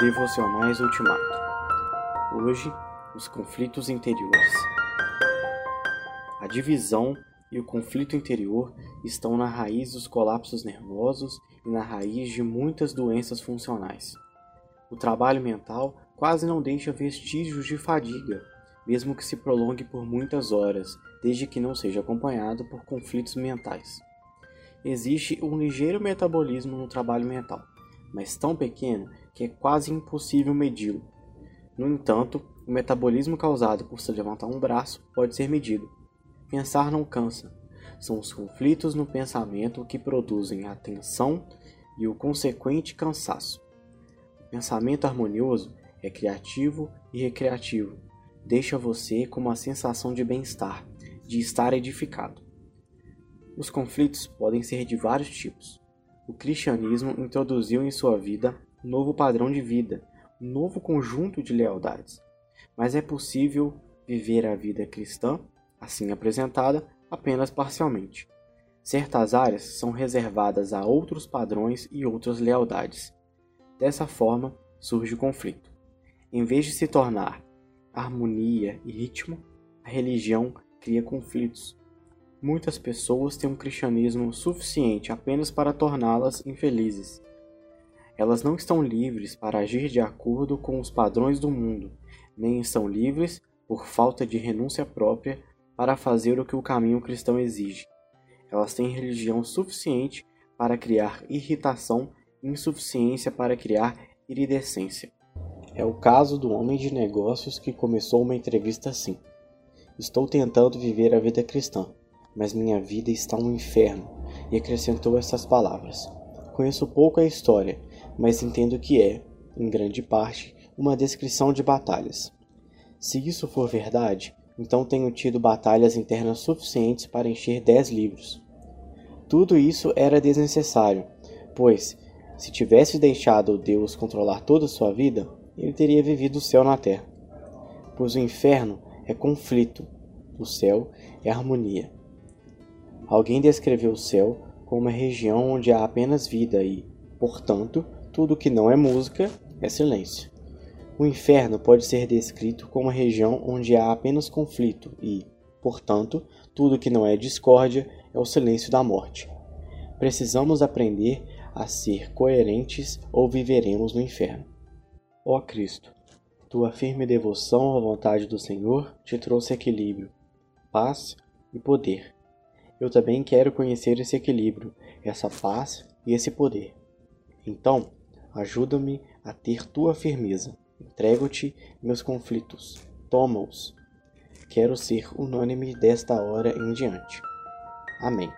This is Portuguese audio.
Devocionais Ultimato. Hoje, os conflitos interiores. A divisão e o conflito interior estão na raiz dos colapsos nervosos e na raiz de muitas doenças funcionais. O trabalho mental quase não deixa vestígios de fadiga, mesmo que se prolongue por muitas horas, desde que não seja acompanhado por conflitos mentais. Existe um ligeiro metabolismo no trabalho mental, mas tão pequeno que é quase impossível medi-lo. No entanto, o metabolismo causado por se levantar um braço pode ser medido. Pensar não cansa. São os conflitos no pensamento que produzem a tensão e o consequente cansaço. O pensamento harmonioso é criativo e recreativo. Deixa você com uma sensação de bem-estar, de estar edificado. Os conflitos podem ser de vários tipos. O cristianismo introduziu em sua vida um novo padrão de vida, um novo conjunto de lealdades. Mas é possível viver a vida cristã, assim apresentada, apenas parcialmente. Certas áreas são reservadas a outros padrões e outras lealdades. Dessa forma, surge o conflito. Em vez de se tornar harmonia e ritmo, a religião cria conflitos. Muitas pessoas têm um cristianismo suficiente apenas para torná-las infelizes. Elas não estão livres para agir de acordo com os padrões do mundo, nem estão livres, por falta de renúncia própria, para fazer o que o caminho cristão exige. Elas têm religião suficiente para criar irritação e insuficiência para criar iridescência. É o caso do homem de negócios que começou uma entrevista assim: Estou tentando viver a vida cristã, mas minha vida está um inferno. E acrescentou essas palavras: Conheço pouco a história, mas entendo que é, em grande parte, uma descrição de batalhas. Se isso for verdade, então tenho tido batalhas internas suficientes para encher dez livros. Tudo isso era desnecessário, pois, se tivesse deixado Deus controlar toda a sua vida, ele teria vivido o céu na terra. Pois o inferno é conflito, o céu é harmonia. Alguém descreveu o céu como uma região onde há apenas vida e, portanto, tudo que não é música é silêncio. O inferno pode ser descrito como uma região onde há apenas conflito e, portanto, tudo que não é discórdia é o silêncio da morte. Precisamos aprender a ser coerentes ou viveremos no inferno. Ó Cristo, tua firme devoção à vontade do Senhor te trouxe equilíbrio, paz e poder. Eu também quero conhecer esse equilíbrio, essa paz e esse poder. Então, Ajuda-me a ter tua firmeza. Entrego-te meus conflitos. Toma-os. Quero ser unânime desta hora em diante. Amém.